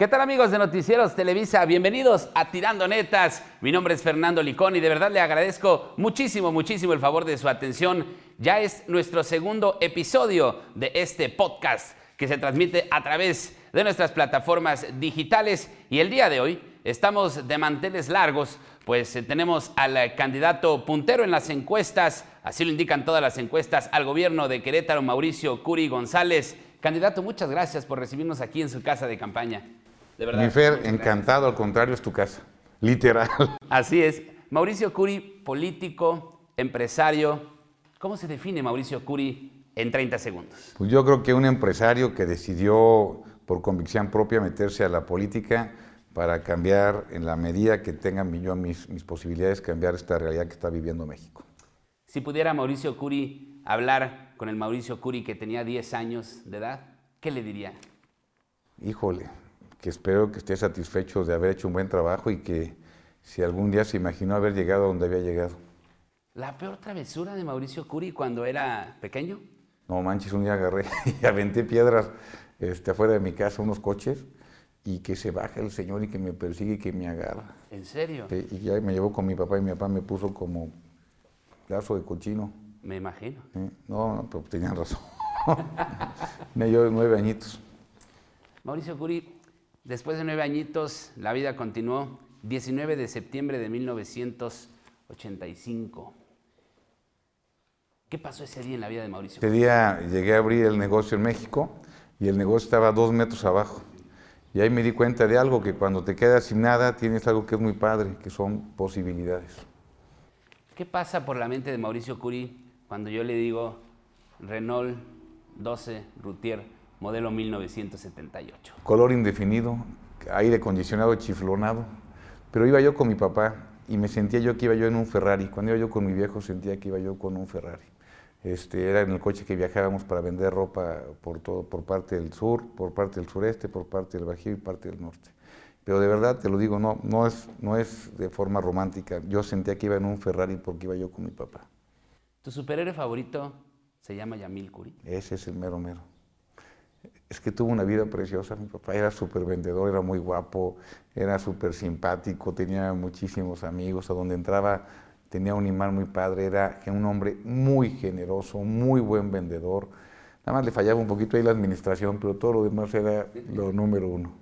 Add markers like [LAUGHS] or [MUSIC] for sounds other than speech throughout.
¿Qué tal amigos de Noticieros Televisa? Bienvenidos a Tirando Netas. Mi nombre es Fernando Licón y de verdad le agradezco muchísimo, muchísimo el favor de su atención. Ya es nuestro segundo episodio de este podcast que se transmite a través de nuestras plataformas digitales y el día de hoy estamos de manteles largos, pues eh, tenemos al candidato puntero en las encuestas, así lo indican todas las encuestas, al gobierno de Querétaro, Mauricio Curi González. Candidato, muchas gracias por recibirnos aquí en su casa de campaña. De verdad. Mi Fer, encantado, al contrario, es tu casa. Literal. [LAUGHS] Así es. Mauricio Curi, político, empresario. ¿Cómo se define Mauricio Curi en 30 segundos? Pues yo creo que un empresario que decidió por convicción propia meterse a la política para cambiar, en la medida que tengan yo mis, mis posibilidades, cambiar esta realidad que está viviendo México. Si pudiera Mauricio Curi hablar con el Mauricio Curi que tenía 10 años de edad, ¿qué le diría? Híjole, que espero que esté satisfecho de haber hecho un buen trabajo y que si algún día se imaginó haber llegado a donde había llegado. ¿La peor travesura de Mauricio Curi cuando era pequeño? No manches, un día agarré [LAUGHS] y aventé piedras este, afuera de mi casa, unos coches, y que se baja el señor y que me persigue y que me agarra. ¿En serio? y ya me llevó con mi papá y mi papá me puso como lazo de cochino. Me imagino. No, no, pero tenían razón. [LAUGHS] me dio nueve añitos. Mauricio Curi, Después de nueve añitos, la vida continuó. 19 de septiembre de 1985. ¿Qué pasó ese día en la vida de Mauricio? Ese día llegué a abrir el negocio en México y el negocio estaba dos metros abajo. Y ahí me di cuenta de algo, que cuando te quedas sin nada tienes algo que es muy padre, que son posibilidades. ¿Qué pasa por la mente de Mauricio Curí cuando yo le digo Renault 12 Routier modelo 1978. Color indefinido, aire acondicionado chiflonado. Pero iba yo con mi papá y me sentía yo que iba yo en un Ferrari. Cuando iba yo con mi viejo sentía que iba yo con un Ferrari. Este, era en el coche que viajábamos para vender ropa por, todo, por parte del sur, por parte del sureste, por parte del Bajío y parte del norte. Pero de verdad, te lo digo, no, no, es, no es de forma romántica. Yo sentía que iba en un Ferrari porque iba yo con mi papá. ¿Tu superhéroe favorito se llama Yamil Curi? Ese es el mero mero es que tuvo una vida preciosa. Mi papá era súper vendedor, era muy guapo, era súper simpático, tenía muchísimos amigos. A donde entraba tenía un imán muy padre, era un hombre muy generoso, muy buen vendedor. Nada más le fallaba un poquito ahí la administración, pero todo lo demás era lo número uno.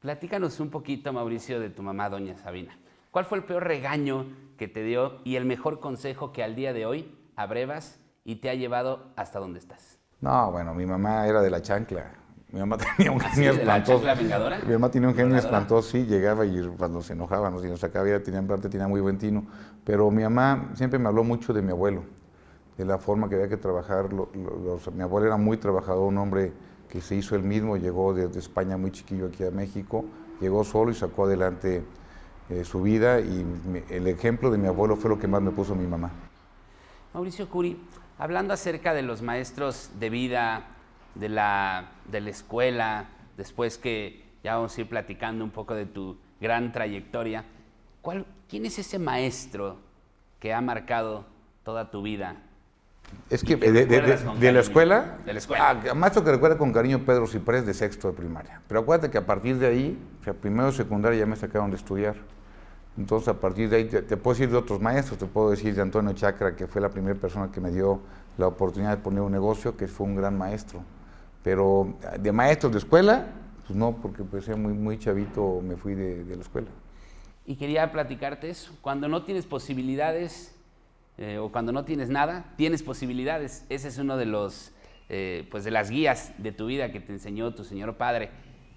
Platícanos un poquito, Mauricio, de tu mamá, doña Sabina. ¿Cuál fue el peor regaño que te dio y el mejor consejo que al día de hoy abrevas y te ha llevado hasta donde estás? No, bueno, mi mamá era de la chancla. Mi mamá [LAUGHS] tenía un genio espantoso. ¿La vengadora? Mi mamá tenía un genio espantoso, sí, llegaba y cuando se enojaba, nos, nos sacaba, ella tenía, parte tenía muy buen tino. Pero mi mamá siempre me habló mucho de mi abuelo, de la forma que había que trabajar. mi abuelo era muy trabajador, un hombre que se hizo el mismo, llegó desde España muy chiquillo aquí a México, llegó solo y sacó adelante eh, su vida y el ejemplo de mi abuelo fue lo que más me puso mi mamá. Mauricio Curi, hablando acerca de los maestros de vida, de la, de la escuela, después que ya vamos a ir platicando un poco de tu gran trayectoria, ¿cuál, ¿quién es ese maestro que ha marcado toda tu vida? Es que de, la escuela, de la escuela. Ah, maestro que recuerda con cariño Pedro Ciprés de sexto de primaria. Pero acuérdate que a partir de ahí, o sea, primero de secundaria ya me sacaron de estudiar. Entonces, a partir de ahí, te, te, puedo decir de otros maestros, te puedo decir de Antonio Chacra, que fue la primera persona que me dio la oportunidad de poner un negocio, que fue un gran maestro. Pero de maestros de escuela, pues no, porque pues muy, muy chavito me fui de, la escuela. Y quería platicarte eso. Cuando no tienes posibilidades eh, o cuando no tienes nada, tienes posibilidades. Ese es uno de los, eh, pues de las guías de tu vida que te enseñó tu señor padre.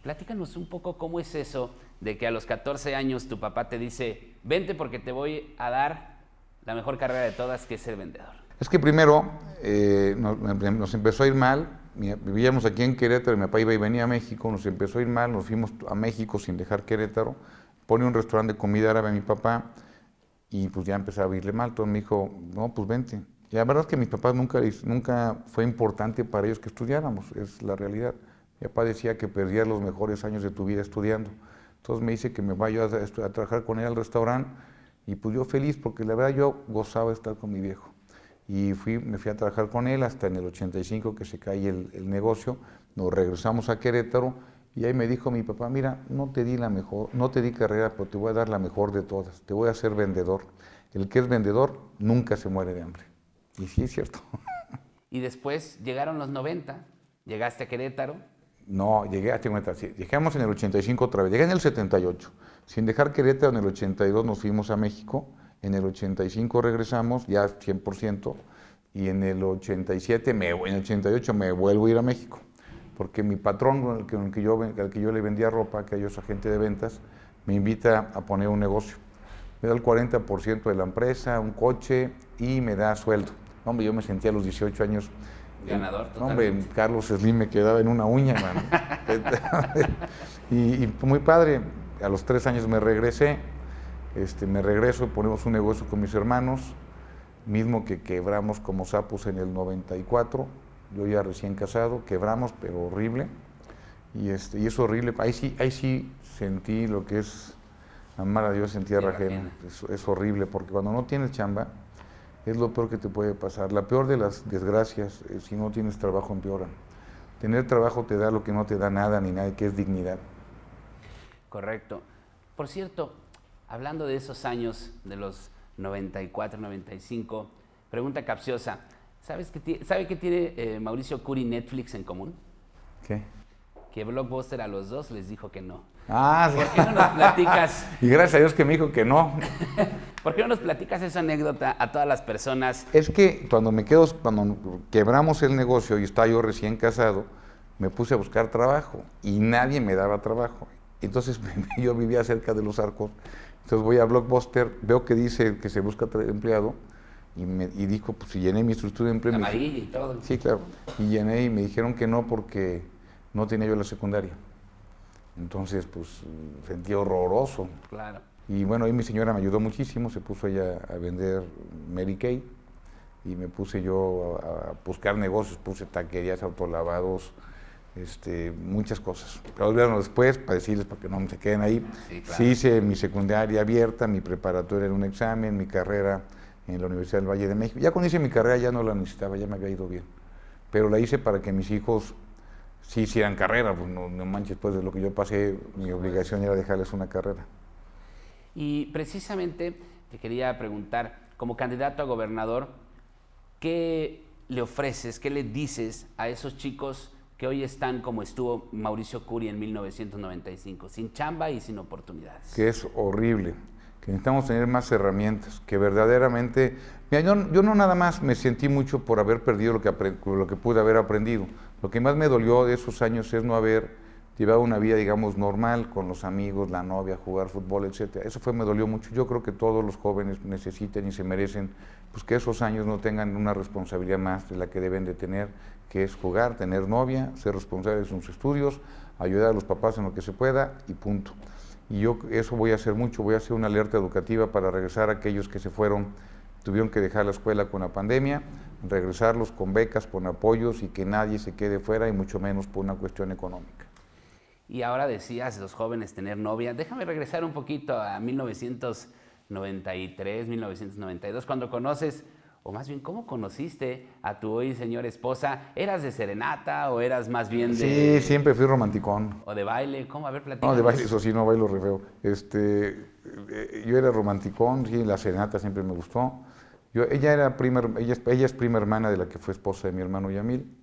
Platícanos un poco cómo es eso de que a los 14 años tu papá te dice, vente porque te voy a dar la mejor carrera de todas, que es ser vendedor. Es que primero eh, nos, empezó a ir mal, vivíamos aquí en Querétaro, mi papá iba y venía a México, nos empezó a ir mal, nos fuimos a México sin dejar Querétaro, pone un restaurante de comida árabe a mi papá y pues ya empezaba a irle mal, entonces me dijo, no, pues vente. Y la verdad es que mis papás nunca, nunca fue importante para ellos que estudiáramos, es la realidad. Mi papá decía que perdías los mejores años de tu vida estudiando. Entonces me dice que me vaya a, a trabajar con él al restaurante y pues yo feliz porque la verdad yo gozaba de estar con mi viejo y fui, me fui a trabajar con él hasta en el 85 que se cae el, negocio, nos regresamos a Querétaro Y ahí me dijo mi papá, mira, no te di la mejor, no te di carrera, pero te voy a dar la mejor de todas, te voy a hacer vendedor. El que es vendedor nunca se muere de hambre. Y sí es cierto. [LAUGHS] Y después llegaron los 90, llegaste a Querétaro. No, llegué a Querétaro, sí, llegamos en el 85 otra vez, llegué en el 78. Sin dejar Querétaro, en el 82 nos fuimos a México, en el 85 regresamos, ya 100%, y en el 87, me, en el 88 me vuelvo a ir a México, porque mi patrón, con el que, yo, al que yo le vendía ropa, que ellos agente de ventas, me invita a poner un negocio. Me da el 40% de la empresa, un coche y me da sueldo. Hombre, yo me sentía a los 18 años. Ganador, Hombre, Carlos Slim me quedaba en una uña, mano. [LAUGHS] [LAUGHS] y, y, muy padre. A los tres años me regresé. Este, me regreso y ponemos un negocio con mis hermanos, mismo que quebramos como sapos en el 94. Yo ya recién casado, quebramos, pero horrible. Y, este, y es horrible. Ahí sí, ahí sí sentí lo que es amar a Dios en tierra, ajena. Es, es horrible, porque cuando no tienes chamba, es lo peor que te puede pasar. La peor de las desgracias, es si no tienes trabajo, empeoran. Tener trabajo te da lo que no te da nada ni nadie, que es dignidad. Correcto. Por cierto, hablando de esos años, de los 94, 95, pregunta capciosa. ¿Sabes qué, ¿Sabe qué tiene eh, Mauricio Curi Netflix en común? ¿Qué? Que Blockbuster a los dos les dijo que no. Ah, ¿Por qué no nos platicas? [LAUGHS] y gracias a Dios que me dijo que no. [LAUGHS] ¿Por qué no nos platicas esa anécdota a todas las personas? Es que cuando me quedo, cuando quebramos el negocio y estaba yo recién casado, me puse a buscar trabajo y nadie me daba trabajo. Entonces [LAUGHS] yo vivía cerca de los arcos. Entonces voy a Blockbuster, veo que dice que se busca empleado y, me, y dijo, pues si llené mi estructura de empleo. Amarilla y todo. Sí, claro. Y llené y me dijeron que no porque no tenía yo la secundaria. Entonces, pues sentí horroroso. Claro. Y bueno, ahí mi señora me ayudó muchísimo, se puso ella a vender Mary Kay y me puse yo a, a buscar negocios, puse taquerías, autolavados, este, muchas cosas. Pero bueno, después, para decirles, para que no se queden ahí, sí, claro. sí, hice mi secundaria abierta, mi preparatoria en un examen, mi carrera en la Universidad del Valle de México. Ya cuando hice mi carrera ya no la necesitaba, ya me había ido bien. Pero la hice para que mis hijos sí hicieran carrera, pues no, no manches, después de lo que yo pasé, mi obligación era dejarles una carrera. Y precisamente te quería preguntar, como candidato a gobernador, ¿qué le ofreces, qué le dices a esos chicos que hoy están como estuvo Mauricio Curi en 1995, sin chamba y sin oportunidades? Que es horrible, que necesitamos tener más herramientas, que verdaderamente... Mira, yo, yo no nada más me sentí mucho por haber perdido lo que, lo que pude haber aprendido. Lo que más me dolió de esos años es no haber llevaba una vida, digamos, normal con los amigos, la novia, jugar fútbol, etcétera. Eso fue, me dolió mucho. Yo creo que todos los jóvenes necesitan y se merecen pues, que esos años no tengan una responsabilidad más de la que deben de tener, que es jugar, tener novia, ser responsables de sus estudios, ayudar a los papás en lo que se pueda y punto. Y yo eso voy a hacer mucho, voy a hacer una alerta educativa para regresar a aquellos que se fueron, tuvieron que dejar la escuela con la pandemia, regresarlos con becas, con apoyos y que nadie se quede fuera y mucho menos por una cuestión económica. Y ahora decías, los jóvenes tener novia. Déjame regresar un poquito a 1993, 1992, cuando conoces, o más bien, ¿cómo conociste a tu hoy señora esposa? ¿Eras de serenata o eras más bien de...? Sí, siempre fui romanticón. ¿O de baile? ¿Cómo? A ver, platícanos. No, de baile, eso sí, no bailo re feo. Este, yo era romanticón, sí, la serenata siempre me gustó. Yo, ella, era prima, ella, ella es prima hermana de la que fue esposa de mi hermano Yamil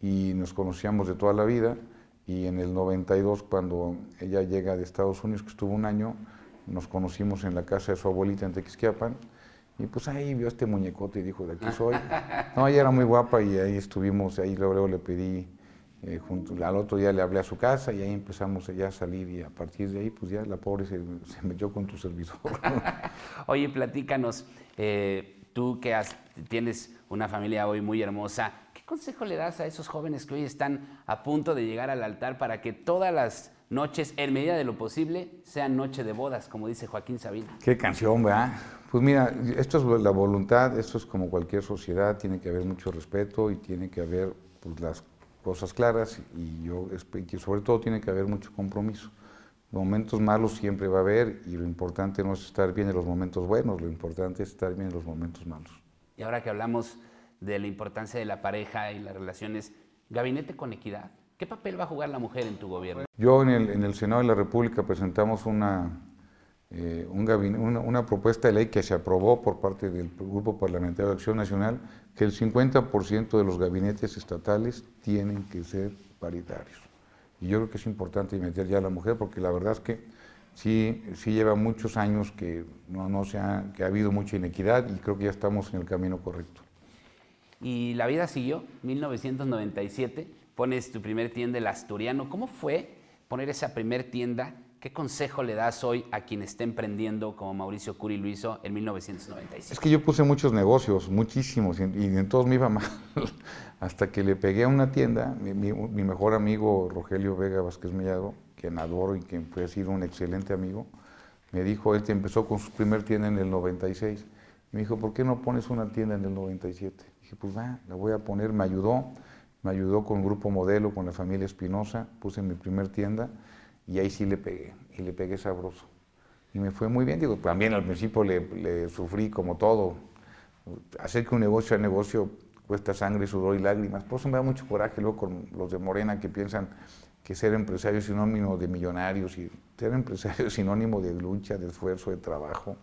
y nos conocíamos de toda la vida. Y en el 92, cuando ella llega de Estados Unidos, que estuvo un año, nos conocimos en la casa de su abuelita en Tequisquiapan. Y pues ahí vio este muñecote y dijo, de aquí soy. No, ella era muy guapa y ahí estuvimos, ahí luego, le pedí, eh, junto, al otro día le hablé a su casa y ahí empezamos ya a salir y a partir de ahí pues ya la pobre se, se metió con tu servidor. [LAUGHS] Oye, platícanos, eh, tú que has, tienes una familia hoy muy hermosa, ¿qué consejo le das a esos jóvenes que hoy están a punto de llegar al altar para que todas las noches, en medida de lo posible, sean noche de bodas, como dice Joaquín Sabina? Qué canción, ¿verdad? Pues mira, esto es la voluntad, esto es como cualquier sociedad, tiene que haber mucho respeto y tiene que haber pues, las cosas claras y, yo, y sobre todo tiene que haber mucho compromiso. Momentos malos siempre va a haber y lo importante no es estar bien en los momentos buenos, lo importante es estar bien en los momentos malos. Y ahora que hablamos de la importancia de la pareja y las relaciones, gabinete con equidad. ¿Qué papel va a jugar la mujer en tu gobierno? Yo en el, en el Senado de la República presentamos una, eh, una, una, propuesta de ley que se aprobó por parte del Grupo Parlamentario de Acción Nacional, que el 50% de los gabinetes estatales tienen que ser paritarios. Y yo creo que es importante meter ya a la mujer, porque la verdad es que sí, sí lleva muchos años que, no, no se ha, que ha habido mucha inequidad y creo que ya estamos en el camino correcto. Y la vida siguió, 1997, pones tu primer tienda, el Asturiano. ¿Cómo fue poner esa primer tienda? ¿Qué consejo le das hoy a quien esté emprendiendo como Mauricio Curi lo hizo en 1997? Es que yo puse muchos negocios, muchísimos, y en todos me iba [LAUGHS] mal. Hasta que le pegué a una tienda, mi, mejor amigo Rogelio Vega Vázquez Mellado, quien adoro y quien fue un excelente amigo, me dijo, él empezó con su primer tienda en el 96. Y me dijo, ¿por qué no pones una tienda en el 97? Dije, pues va, la voy a poner. Me ayudó, me ayudó con Grupo Modelo, con la familia Espinosa, puse mi primer tienda y ahí sí le pegué, y le pegué sabroso. Y me fue muy bien, digo, también al principio le, sufrí como todo. Hacer que un negocio sea negocio cuesta sangre, sudor y lágrimas. Por eso me da mucho coraje luego con los de Morena que piensan que ser empresario es sinónimo de millonarios y ser empresario es sinónimo de lucha, de esfuerzo, de trabajo.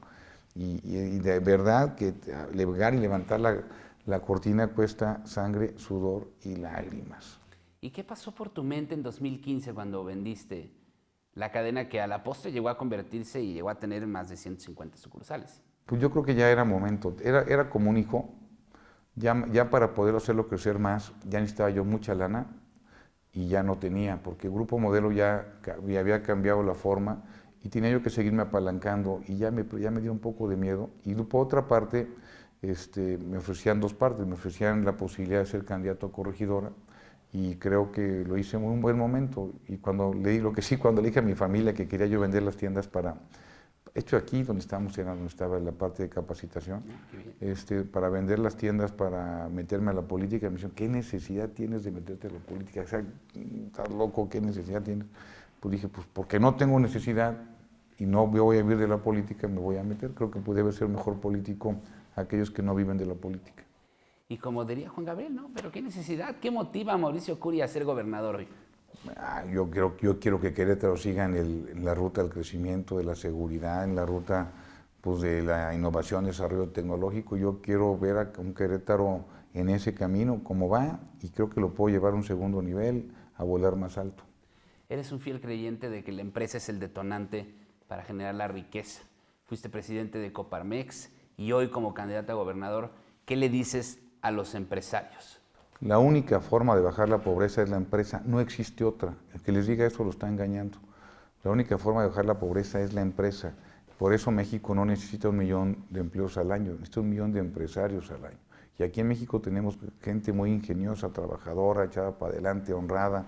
Y, de verdad que levantar y levantar la, la cortina cuesta sangre, sudor y lágrimas. ¿Y qué pasó por tu mente en 2015 cuando vendiste la cadena que a la postre llegó a convertirse y llegó a tener más de 150 sucursales? Pues yo creo que ya era momento, era, era como un hijo, ya, ya para poder hacerlo crecer más, ya necesitaba yo mucha lana, y ya no tenía, porque el grupo modelo ya, había cambiado la forma y tenía yo que seguirme apalancando y ya me, ya me dio un poco de miedo. Y por otra parte, este, me ofrecían dos partes, me ofrecían la posibilidad de ser candidato a corregidora y creo que lo hice en un buen momento. Y cuando le lo que sí, cuando le dije a mi familia que quería yo vender las tiendas para, hecho aquí donde estábamos, era donde estaba la parte de capacitación, ah, este, para vender las tiendas, para meterme a la política, me dijeron, ¿qué necesidad tienes de meterte a la política? O sea, estás loco, ¿qué necesidad tienes? Pues dije, pues porque no tengo necesidad y no voy a vivir de la política, me voy a meter. Creo que puede ser mejor político aquellos que no viven de la política. Y como diría Juan Gabriel, ¿no? Pero qué necesidad, qué motiva a Mauricio Curi a ser gobernador hoy. Ah, yo, quiero, yo quiero que Querétaro siga en, la ruta del crecimiento, de la seguridad, en la ruta pues, de la innovación, desarrollo tecnológico. Yo quiero ver a un Querétaro en ese camino, como va, y creo que lo puedo llevar a un segundo nivel, a volar más alto. Eres un fiel creyente de que la empresa es el detonante para generar la riqueza. Fuiste presidente de Coparmex y hoy como candidato a gobernador, ¿qué le dices a los empresarios? La única forma de bajar la pobreza es la empresa, no existe otra. El que les diga eso lo está engañando. La única forma de bajar la pobreza es la empresa. Por eso México no necesita un millón de empleos al año, necesita un millón de empresarios al año. Y aquí en México tenemos gente muy ingeniosa, trabajadora, echada para adelante, honrada.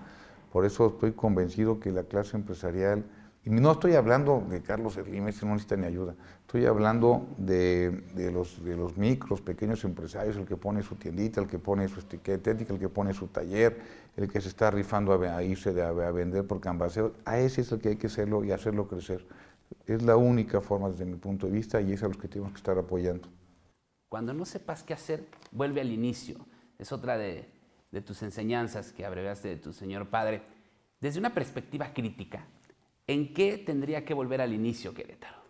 Por eso estoy convencido que la clase empresarial y no estoy hablando de Carlos Slim, ese no necesita ni ayuda. Estoy hablando de, los, de los micros, pequeños empresarios, el que pone su tiendita, el que pone su etiqueta, el que pone su taller, el que se está rifando a, irse de, a, vender por cambaseo. A ese es el que hay que hacerlo y hacerlo crecer. Es la única forma desde mi punto de vista y es a los que tenemos que estar apoyando. Cuando no sepas qué hacer, vuelve al inicio. Es otra de, de tus enseñanzas que abreviaste de tu señor padre. Desde una perspectiva crítica, ¿En qué tendría que volver al inicio Querétaro?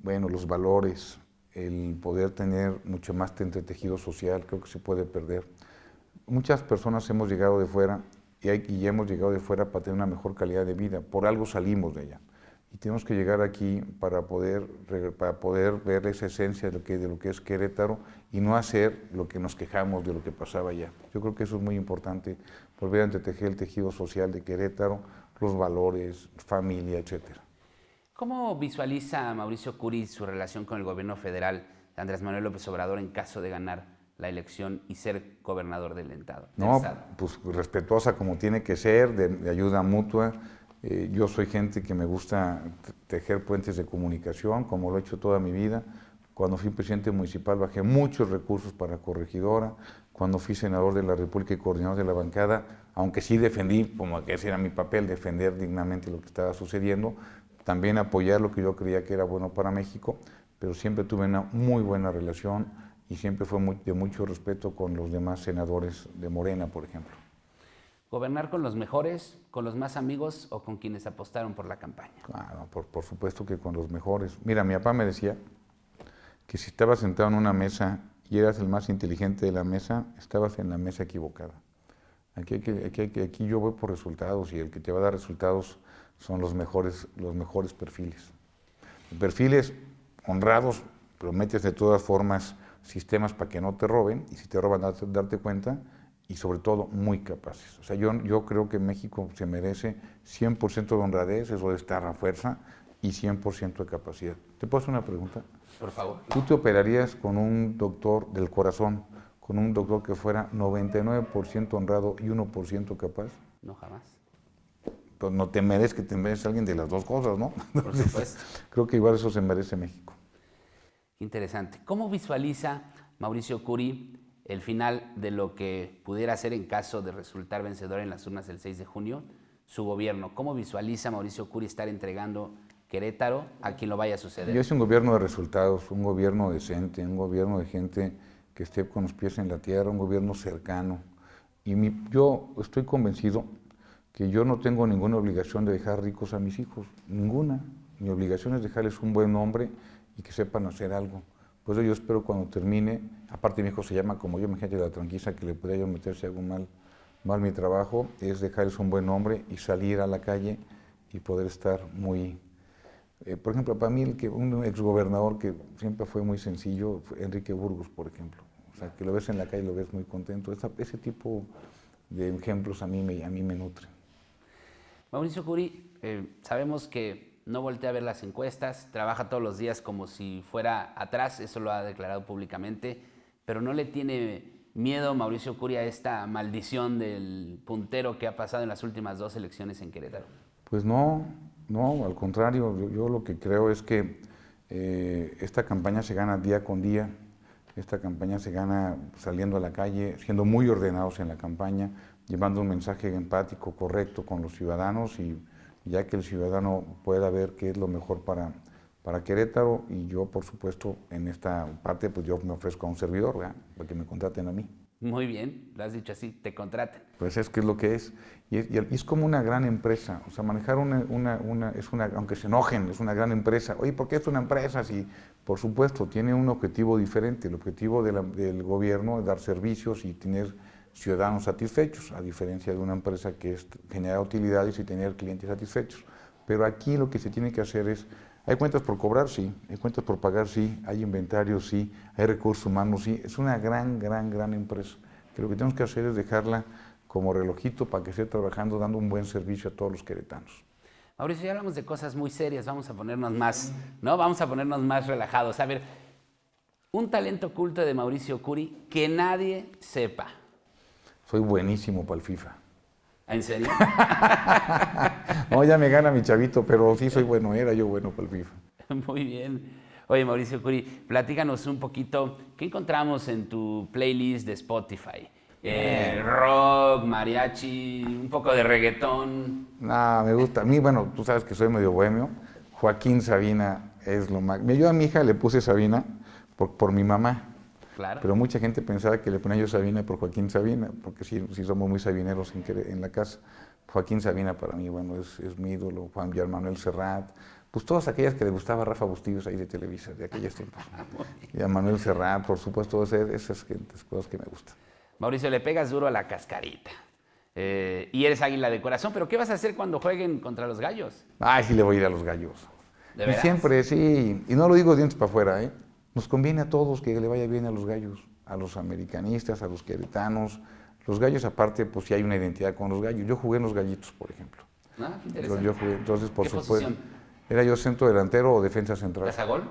Bueno, los valores, el poder tener mucho más tejido social, creo que se puede perder. Muchas personas hemos llegado de fuera y, hay, hemos llegado de fuera para tener una mejor calidad de vida. Por algo salimos de ella. Y tenemos que llegar aquí para poder, para poder ver esa esencia de lo, que, de lo que es Querétaro y no hacer lo que nos quejamos de lo que pasaba allá. Yo creo que eso es muy importante, volver a entretejer el tejido social de Querétaro, los valores, familia, etcétera. ¿Cómo visualiza Mauricio Curi su relación con el gobierno federal de Andrés Manuel López Obrador en caso de ganar la elección y ser gobernador del Estado? No, pues respetuosa como tiene que ser, de, ayuda mutua. Eh, yo soy gente que me gusta tejer puentes de comunicación, como lo he hecho toda mi vida. Cuando fui presidente municipal bajé muchos recursos para corregidora. Cuando fui senador de la República y coordinador de la bancada, aunque sí defendí, como que ese era mi papel, defender dignamente lo que estaba sucediendo, también apoyar lo que yo creía que era bueno para México, pero siempre tuve una muy buena relación y siempre fue de mucho respeto con los demás senadores de Morena, por ejemplo. ¿Gobernar con los mejores, con los más amigos o con quienes apostaron por la campaña? Claro, por, por supuesto que con los mejores. Mira, mi papá me decía que si estabas sentado en una mesa y eras el más inteligente de la mesa, estabas en la mesa equivocada. Aquí, aquí, aquí, aquí, yo voy por resultados y el que te va a dar resultados son los mejores, los mejores perfiles. Perfiles honrados, pero metes de todas formas sistemas para que no te roben y si te roban darte, darte cuenta y sobre todo muy capaces. O sea, yo, yo creo que México se merece 100% de honradez, eso de estar a fuerza y 100% de capacidad. ¿Te puedo hacer una pregunta? Por favor. ¿Tú te operarías con un doctor del corazón, con un doctor que fuera 99% honrado y 1% capaz? No, jamás. Pues no te mereces que te mereces alguien de las dos cosas, ¿no? Por supuesto. [LAUGHS] Creo que igual eso se merece México. Interesante. ¿Cómo visualiza Mauricio Curi el final de lo que pudiera ser en caso de resultar vencedor en las urnas el 6 de junio su gobierno? ¿Cómo visualiza Mauricio Curi estar entregando Querétaro a quien lo vaya a suceder? Yo es un gobierno de resultados, un gobierno decente, un gobierno de gente que esté con los pies en la tierra, un gobierno cercano. Y mi, yo estoy convencido que yo no tengo ninguna obligación de dejar ricos a mis hijos, ninguna. Mi obligación es dejarles un buen nombre y que sepan hacer algo. Por eso yo espero cuando termine, aparte mi hijo se llama como yo, imagínate la tranquila que le pueda yo meter si hago mal, mal mi trabajo, es dejarles un buen nombre y salir a la calle y poder estar muy... Eh, por ejemplo, para mí el que, un exgobernador que siempre fue muy sencillo, Enrique Burgos, por ejemplo. O sea, que lo ves en la calle y lo ves muy contento. Ese tipo de ejemplos a mí a mí me nutren. Mauricio Curi, eh, sabemos que no voltea a ver las encuestas, trabaja todos los días como si fuera atrás, eso lo ha declarado públicamente, pero no le tiene miedo Mauricio Curi a esta maldición del puntero que ha pasado en las últimas dos elecciones en Querétaro. Pues no, no, al contrario, yo, lo que creo es que eh, esta campaña se gana día con día, esta campaña se gana saliendo a la calle, siendo muy ordenados en la campaña, llevando un mensaje empático, correcto con los ciudadanos y ya que el ciudadano pueda ver qué es lo mejor para, para Querétaro y yo, por supuesto, en esta parte, pues yo me ofrezco a un servidor, ¿verdad? para que me contraten a mí. Muy bien, lo has dicho así, te contraten. Pues es que es lo que es. Y es, y es como una gran empresa. O sea, manejar una, una, una, es una, aunque se enojen, es una gran empresa. Oye, ¿por qué es una empresa? Si, por supuesto, tiene un objetivo diferente. El objetivo de la, del gobierno es dar servicios y tener ciudadanos satisfechos, a diferencia de una empresa que es generar utilidades y tener clientes satisfechos. Pero aquí lo que se tiene que hacer es, hay cuentas por cobrar, sí, hay cuentas por pagar, sí, hay inventario, sí, hay recursos humanos, sí, es una gran, gran, gran empresa. Que lo que tenemos que hacer es dejarla como relojito para que esté trabajando, dando un buen servicio a todos los queretanos. Mauricio, ya hablamos de cosas muy serias, vamos a ponernos más, ¿no? Vamos a ponernos más relajados. A ver, un talento oculto de Mauricio Curi que nadie sepa. Soy buenísimo para el FIFA. ¿En serio? [LAUGHS] no, ya me gana mi chavito, pero sí soy bueno, era yo bueno para el FIFA. [LAUGHS] Muy bien. Oye, Mauricio Curi, platícanos un poquito, ¿qué encontramos en tu playlist de Spotify? Eh, rock, mariachi, un poco de reggaetón. No, me gusta. A mí, bueno, tú sabes que soy medio bohemio. Joaquín Sabina es lo más. Yo a mi hija le puse Sabina por, por mi mamá. Claro. Pero mucha gente pensaba que le ponía yo Sabina por Joaquín Sabina, porque sí, sí somos muy sabineros en, en la casa. Joaquín Sabina para mí, bueno, es, es mi ídolo, Juan Manuel Serrat, pues todas aquellas que le gustaba a Rafa Bustillos ahí de Televisa, de aquellos tiempos. [LAUGHS] y a Manuel Serrat, por supuesto, esas, esas cosas que me gustan. Mauricio, le pegas duro a la cascarita. Eh, y eres águila de corazón, pero ¿qué vas a hacer cuando jueguen contra los gallos? Ay, sí le voy a ir a los gallos. ¿De y siempre, sí, y no lo digo dientes para afuera, ¿eh? Nos conviene a todos que le vaya bien a los gallos, a los americanistas, a los queretanos. Los gallos, aparte, pues sí hay una identidad con los gallos. Yo jugué en los gallitos, por ejemplo. Ah, qué interesante. yo jugué, entonces, por ¿Qué supuesto. posición? Era yo centro delantero o defensa central. ¿Cazagol?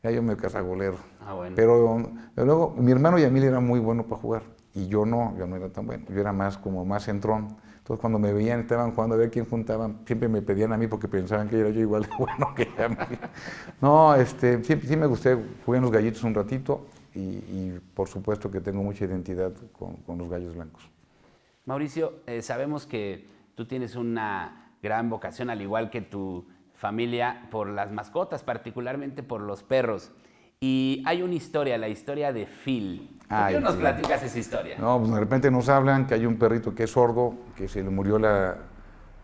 Era yo medio cazagolero. Ah, bueno. Pero, pero luego, mi hermano Yamil era muy bueno para jugar. Y yo no, yo no era tan bueno. Yo era más como más centrón. Entonces, cuando me veían, estaban jugando a ver quién juntaban, siempre me pedían a mí porque pensaban que era yo igual de [LAUGHS] bueno que Yamil. No, este, sí, sí me gusté, jugué en los gallitos un ratito y, por supuesto que tengo mucha identidad con, con los gallos blancos. Mauricio, eh, sabemos que tú tienes una gran vocación, al igual que tu familia, por las mascotas, particularmente por los perros. Y hay una historia, la historia de Phil. ¿Por qué no nos platicas esa historia? No, pues de repente nos hablan que hay un perrito que es sordo, que se le murió la,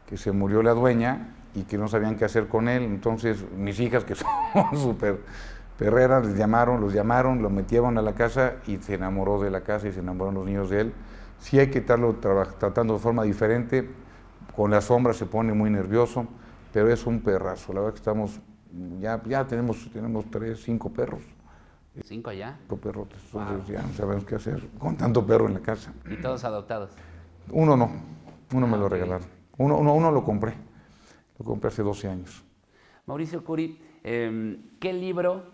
que se murió la dueña y que no sabían qué hacer con él. Entonces mis hijas, que [LAUGHS] son súper perreras, les llamaron, los llamaron, lo metieron a la casa y se enamoró de la casa y se enamoraron los niños de él. Sí hay que estarlo tratando de forma diferente, con la sombra se pone muy nervioso, pero es un perrazo. La verdad que estamos, ya, ya tenemos, tenemos tres, cinco perros. Cinco ya. cinco perrotes, entonces ya no sabemos qué hacer con tanto perro en la casa. Y todos adoptados. Uno no, uno me Ah, lo ok. regalaron. Uno, uno, uno lo compré, lo compré hace 12 años. Mauricio Curi, eh, ¿qué libro,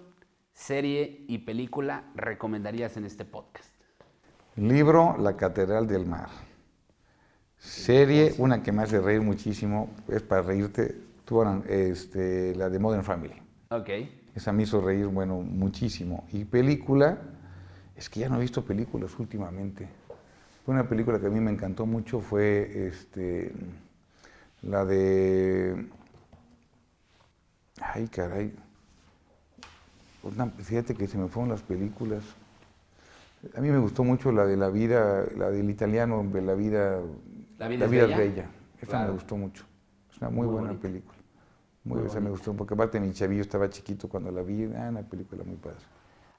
serie y película recomendarías en este podcast? Libro La Catedral del Mar. Serie, una que me hace reír muchísimo, es para reírte, tú, Aran, este, la de Modern Family. Ok. Esa me hizo reír, bueno, muchísimo. Y película, es que ya no he visto películas últimamente. Una película que a mí me encantó mucho fue este, la de... Ay, caray. Una- fíjate que se me fueron las películas. A mí me gustó mucho la de la vida, la del italiano, de la vida, ¿La vida es bella? Esa Claro. me gustó mucho. Es una muy, Muy buena bonita. película. Muy, Muy esa me gustó, porque aparte mi chavillo estaba chiquito cuando la vi. Ah, una película muy padre.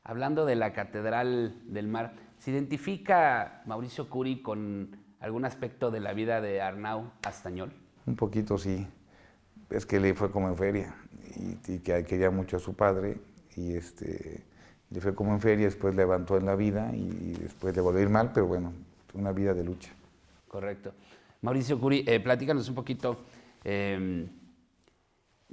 Hablando de la Catedral del Mar, ¿se identifica Mauricio Curi con algún aspecto de la vida de Arnau Astañol? Un poquito sí. Es que le fue como en feria y, y que quería mucho a su padre y este le fue como en feria, después levantó en la vida y, y después le volvió a ir mal, pero bueno, una vida de lucha. Correcto. Mauricio Curi, eh, platícanos un poquito. eh,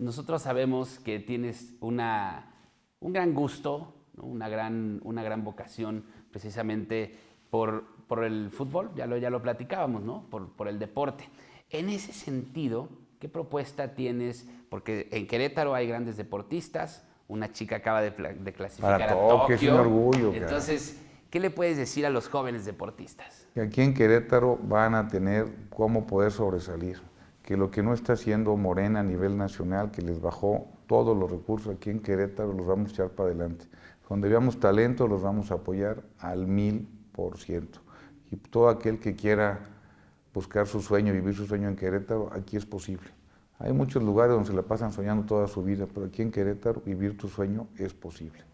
nosotros sabemos que tienes una, un gran gusto, ¿no? una, gran, una gran vocación precisamente por, por el fútbol, ya lo, ya lo platicábamos, ¿no? Por, por el deporte. En ese sentido, ¿qué propuesta tienes? Porque en Querétaro hay grandes deportistas, una chica acaba de, clasificar Para a Tokio, es un orgullo, cara. Entonces, ¿qué le puedes decir a los jóvenes deportistas? Que aquí en Querétaro van a tener cómo poder sobresalir. Que lo que no está haciendo Morena a nivel nacional, que les bajó todos los recursos aquí en Querétaro, los vamos a echar para adelante. Donde veamos talento, los vamos a apoyar al mil por ciento. Y todo aquel que quiera buscar su sueño, vivir su sueño en Querétaro, aquí es posible. Hay muchos lugares donde se la pasan soñando toda su vida, pero aquí en Querétaro vivir tu sueño es posible.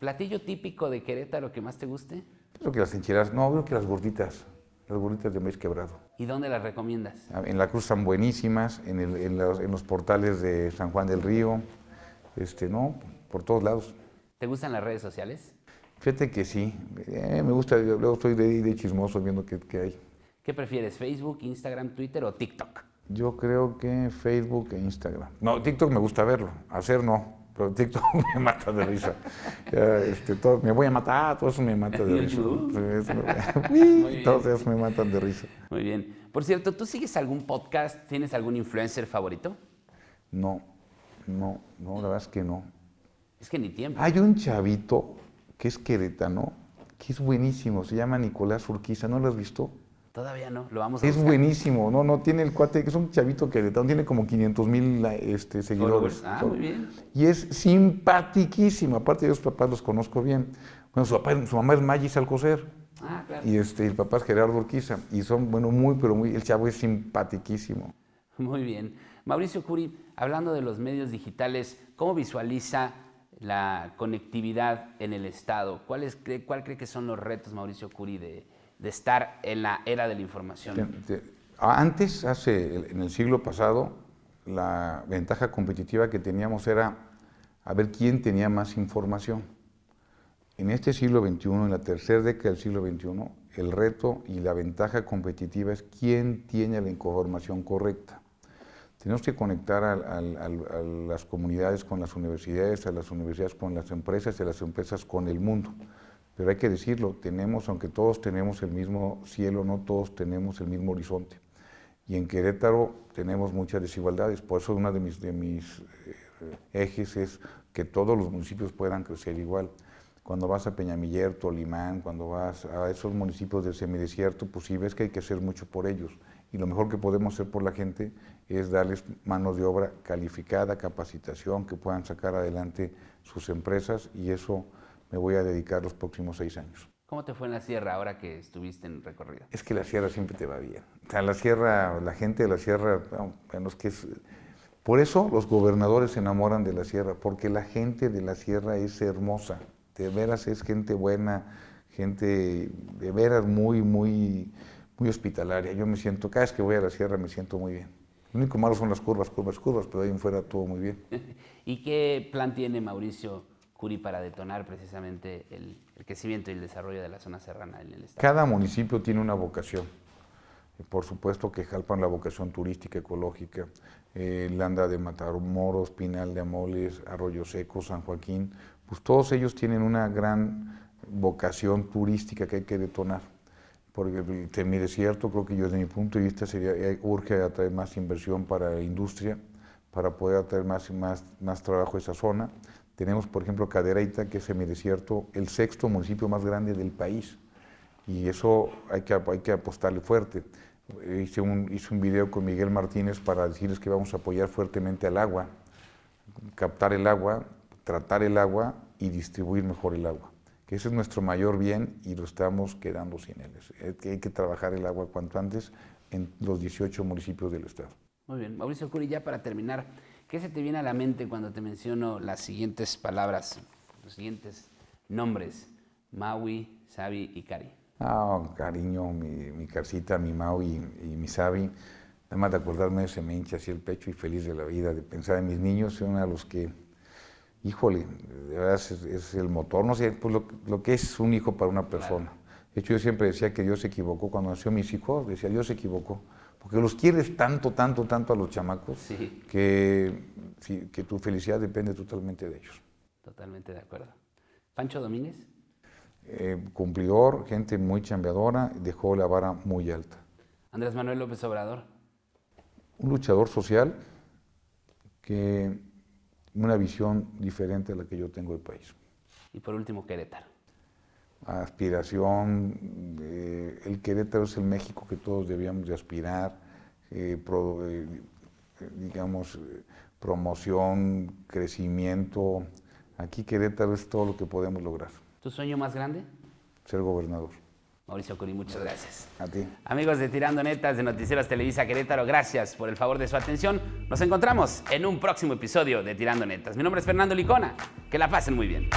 ¿Platillo típico de Querétaro que más te guste? Creo que las enchiladas, no, creo que las gorditas, las gorditas de maíz quebrado. ¿Y dónde las recomiendas? En la Cruz están buenísimas, en, el- en los, en los portales de San Juan del Río, este, no, por todos lados. ¿Te gustan las redes sociales? Fíjate que sí, eh, me gusta, luego estoy de, de chismoso viendo qué, qué hay. ¿Qué prefieres, Facebook, Instagram, Twitter o TikTok? Yo creo que Facebook e Instagram. No, TikTok me gusta verlo, hacer no, pero TikTok [LAUGHS] me mata de risa. Ya, este, todo- me voy a matar, todo eso me mata ¿Y de risa. [LAUGHS] [LAUGHS] Todos esos me matan de risa. Muy bien. Por cierto, ¿tú sigues algún podcast? ¿Tienes algún influencer favorito? No, no, no, la verdad es que no. Es que ni tiempo. Hay un chavito que es queretano, que es buenísimo, se llama Nicolás Urquiza, ¿no lo has visto? Todavía no, lo vamos a Es buscar. buenísimo, no, no, tiene el cuate, que es un chavito queretano, tiene como 500 mil este, seguidores. Ah, muy bien. Y es simpatiquísimo, aparte de los papás los conozco bien. Bueno, su, papá, su mamá es Magis Alcocer Ah, claro. y este, el papá es Gerardo Urquiza, y son, bueno, muy, pero muy, el chavo es simpatiquísimo. Muy bien. Mauricio Curi, hablando de los medios digitales, ¿cómo visualiza la conectividad en el Estado? ¿Cuál, es, cree- cuál cree que son los retos, Mauricio Curi, de, de estar en la era de la información? Te- te- Antes, hace, en el siglo pasado, la ventaja competitiva que teníamos era a ver quién tenía más información. En este siglo XXI, en la tercera década del siglo XXI, el reto y la ventaja competitiva es quién tiene la información correcta. Tenemos que conectar al- a las comunidades con las universidades, a las universidades con las empresas y a las empresas con el mundo. Pero hay que decirlo, tenemos, aunque todos tenemos el mismo cielo, no todos tenemos el mismo horizonte. Y en Querétaro tenemos muchas desigualdades, por eso uno de mis, de mis eh, ejes es que todos los municipios puedan crecer igual. Cuando vas a Peñamiller, Tolimán, cuando vas a esos municipios del semidesierto, pues sí ves que hay que hacer mucho por ellos. Y lo mejor que podemos hacer por la gente es darles manos de obra calificada, capacitación, que puedan sacar adelante sus empresas y eso me voy a dedicar los próximos seis años. ¿Cómo te fue en la sierra ahora que estuviste en recorrido? Es que la sierra siempre te va bien. O sea, la sierra, la gente de la sierra, bueno, es que es... Por eso los gobernadores se enamoran de la sierra, porque la gente de la sierra es hermosa. De veras es gente buena, gente de veras muy, muy, muy hospitalaria. Yo me siento, cada vez que voy a la sierra me siento muy bien. Lo único malo son las curvas, curvas, curvas, pero ahí en fuera todo muy bien. [LAUGHS] ¿Y qué plan tiene Mauricio Curi para detonar precisamente el, crecimiento y el desarrollo de la zona serrana en el estado? Cada municipio tiene una vocación. Por supuesto que Jalpan la vocación turística, ecológica, eh, Landa de Matamoros, Pinal de Amoles, Arroyo Seco, San Joaquín, pues todos ellos tienen una gran vocación turística que hay que detonar porque en mi desierto creo que yo desde mi punto de vista sería, eh, urge atraer más inversión para la industria, para poder atraer más, más, más trabajo a esa zona. Tenemos, por ejemplo, Cadereyta, que es en mi desierto el sexto municipio más grande del país, y eso hay que, hay que apostarle fuerte. Hice un, hice un video con Miguel Martínez para decirles que vamos a apoyar fuertemente al agua, captar el agua, tratar el agua y distribuir mejor el agua ese es nuestro mayor bien y lo estamos quedando sin él. Hay que trabajar el agua cuanto antes en los 18 municipios del estado. Muy bien. Mauricio Curi, ya para terminar, ¿qué se te viene a la mente cuando te menciono las siguientes palabras, los siguientes nombres? Maui, Sabi y Cari. Ah, cariño, mi, mi Carcita, mi Maui y, mi Sabi. Nada más de acordarme de ese me hincha así el pecho y feliz de la vida, de pensar en mis niños, son a los que híjole, de verdad es, el motor, no sé, pues lo, que es un hijo para una persona. De hecho, yo siempre decía que Dios se equivocó cuando nació mis hijos, decía Dios se equivocó, porque los quieres tanto, tanto, tanto a los chamacos que, que tu felicidad depende totalmente de ellos. Totalmente de acuerdo. Pancho Domínguez. Eh, cumplidor, gente muy chambeadora, dejó la vara muy alta. Andrés Manuel López Obrador. Un luchador social que una visión diferente a la que yo tengo del país. Y por último, Querétaro. Aspiración, eh, el Querétaro es el México que todos debíamos de aspirar, eh, eh, digamos, promoción, crecimiento. Aquí Querétaro es todo lo que podemos lograr. ¿Tu sueño más grande? Ser gobernador. Mauricio Curi, muchas gracias. A ti. Amigos de Tirando Netas de Noticieros Televisa Querétaro, gracias por el favor de su atención. Nos encontramos en un próximo episodio de Tirando Netas. Mi nombre es Fernando Licona. Que la pasen muy bien.